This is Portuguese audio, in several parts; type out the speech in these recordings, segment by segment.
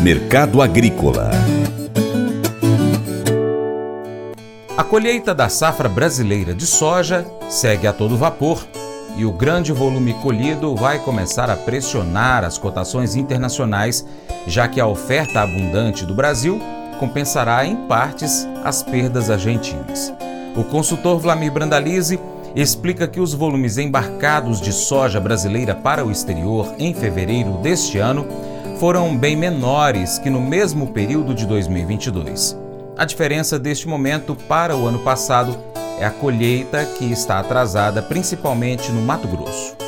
Mercado Agrícola A colheita da safra brasileira de soja segue a todo vapor e o grande volume colhido vai começar a pressionar as cotações internacionais, já que a oferta abundante do Brasil compensará em partes as perdas argentinas. O consultor Vlamir Brandalize explica que os volumes embarcados de soja brasileira para o exterior em fevereiro deste ano foram bem menores que no mesmo período de 2022. A diferença deste momento para o ano passado é a colheita que está atrasada principalmente no Mato Grosso.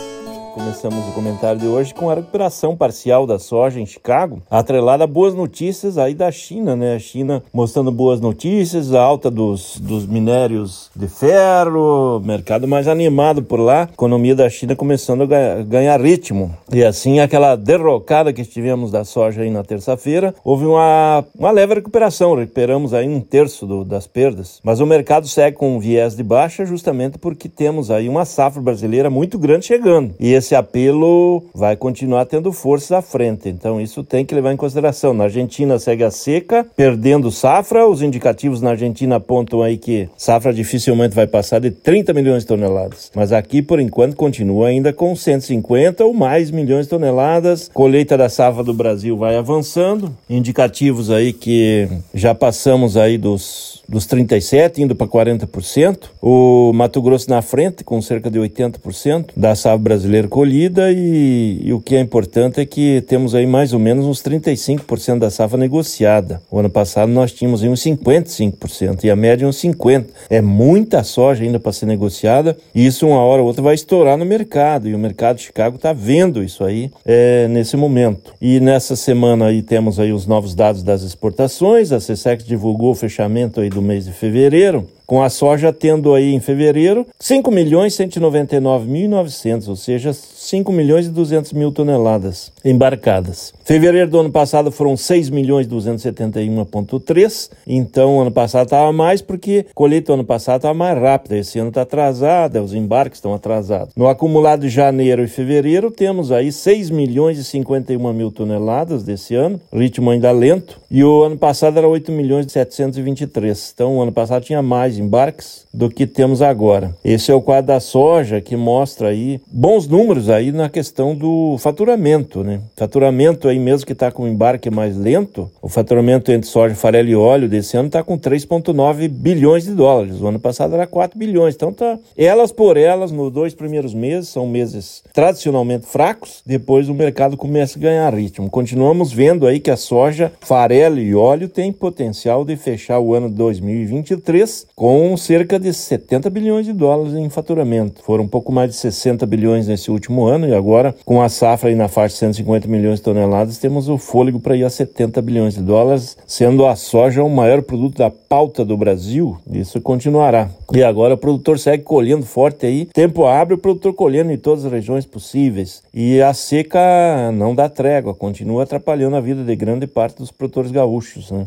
Começamos o comentário de hoje com a recuperação parcial da soja em Chicago, atrelada a boas notícias aí da China, né? A China mostrando boas notícias, a alta dos, dos minérios de ferro, mercado mais animado por lá, economia da China começando a ganhar, ritmo. E assim, aquela derrocada que tivemos da soja aí na terça-feira, houve uma, uma leve recuperação, recuperamos aí um terço do, das perdas. Mas o mercado segue com um viés de baixa justamente porque temos aí uma safra brasileira muito grande chegando. E esse apelo vai continuar tendo força à frente. Então, isso tem que levar em consideração. Na Argentina segue a seca, perdendo safra. Os indicativos na Argentina apontam aí que safra dificilmente vai passar de 30 milhões de toneladas. Mas aqui, por enquanto, continua ainda com 150 ou mais milhões de toneladas. Colheita da safra do Brasil vai avançando. Indicativos aí que já passamos aí dos dos 37 indo para 40%. O Mato Grosso na frente com cerca de 80% da safra brasileira colhida e, e, o que é importante é que temos aí mais ou menos uns 35% da safra negociada. O ano passado nós tínhamos aí uns 55% e a média uns 50%. É muita soja ainda para ser negociada e isso uma hora ou outra vai estourar no mercado e o mercado de Chicago está vendo isso aí é, nesse momento. E nessa semana aí temos aí os novos dados das exportações, a CSEX divulgou o fechamento aí do mês de fevereiro com a soja tendo aí em fevereiro 5 milhões 199.900, ou seja, 5 milhões e 200 mil toneladas embarcadas. Fevereiro do ano passado foram 6 milhões 271.3, então ano passado estava mais porque colheita ano passado estava mais rápida, esse ano está atrasada, os embarques estão atrasados. No acumulado de janeiro e fevereiro temos aí 6 milhões e 51 mil toneladas desse ano, ritmo ainda lento, e o ano passado era 8 milhões e 723, então o ano passado tinha mais embarques do que temos agora. Esse é o quadro da soja que mostra aí bons números aí na questão do faturamento, né? Faturamento aí mesmo que está com embarque mais lento, o faturamento entre soja, farelo e óleo desse ano está com 3,9 bilhões de dólares. O ano passado era 4 bilhões. Então tá elas por elas nos dois primeiros meses são meses tradicionalmente fracos. Depois o mercado começa a ganhar ritmo. Continuamos vendo aí que a soja, farelo e óleo tem potencial de fechar o ano 2023 com com cerca de 70 bilhões de dólares em faturamento. Foram um pouco mais de 60 bilhões nesse último ano e agora, com a safra aí na faixa de 150 milhões de toneladas, temos o fôlego para ir a 70 bilhões de dólares, sendo a soja o maior produto da pauta do Brasil. Isso continuará. E agora o produtor segue colhendo forte aí. Tempo abre o produtor colhendo em todas as regiões possíveis. E a seca não dá trégua, continua atrapalhando a vida de grande parte dos produtores gaúchos, né?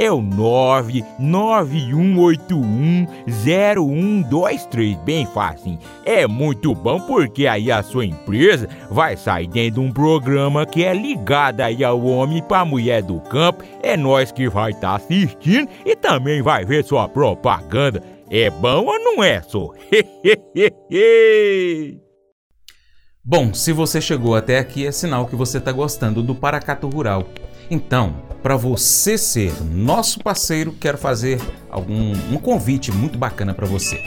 é o 991810123. Bem fácil. É muito bom porque aí a sua empresa vai sair dentro de um programa que é ligado aí ao homem para mulher do campo. É nós que vai estar tá assistindo e também vai ver sua propaganda. É bom ou não é, só? Bom, se você chegou até aqui, é sinal que você está gostando do Paracato Rural. Então, para você ser nosso parceiro, quero fazer algum, um convite muito bacana para você.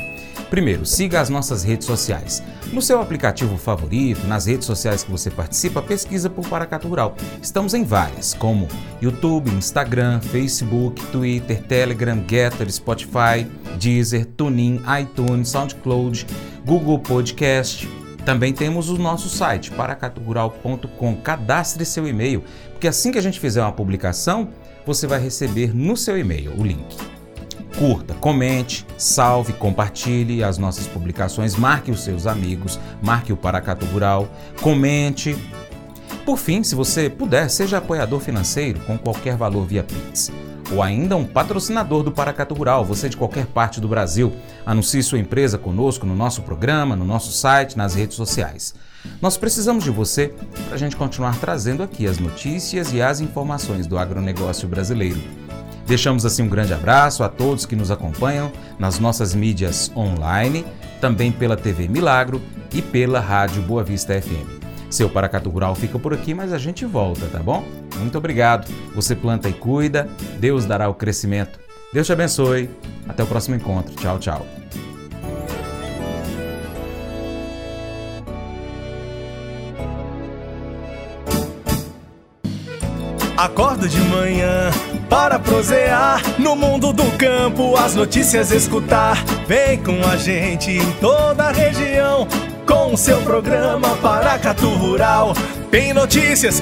Primeiro, siga as nossas redes sociais. No seu aplicativo favorito, nas redes sociais que você participa, pesquisa por Paracato Rural. Estamos em várias, como YouTube, Instagram, Facebook, Twitter, Telegram, Getter, Spotify, Deezer, TuneIn, iTunes, SoundCloud, Google Podcast, também temos o nosso site, paracaturural.com. Cadastre seu e-mail, porque assim que a gente fizer uma publicação, você vai receber no seu e-mail o link. curta, comente, salve, compartilhe as nossas publicações, marque os seus amigos, marque o Paracatu Rural, comente. Por fim, se você puder, seja apoiador financeiro com qualquer valor via Pix ou ainda um patrocinador do Paracatu Rural, você de qualquer parte do Brasil. Anuncie sua empresa conosco no nosso programa, no nosso site, nas redes sociais. Nós precisamos de você para a gente continuar trazendo aqui as notícias e as informações do agronegócio brasileiro. Deixamos assim um grande abraço a todos que nos acompanham nas nossas mídias online, também pela TV Milagro e pela Rádio Boa Vista FM. Seu Paracatu Rural fica por aqui, mas a gente volta, tá bom? Muito obrigado. Você planta e cuida, Deus dará o crescimento. Deus te abençoe. Até o próximo encontro. Tchau, tchau. Acordo de manhã para prosear no mundo do campo, as notícias escutar. Vem com a gente em toda a região com seu programa Paracatu Rural. Tem notícias,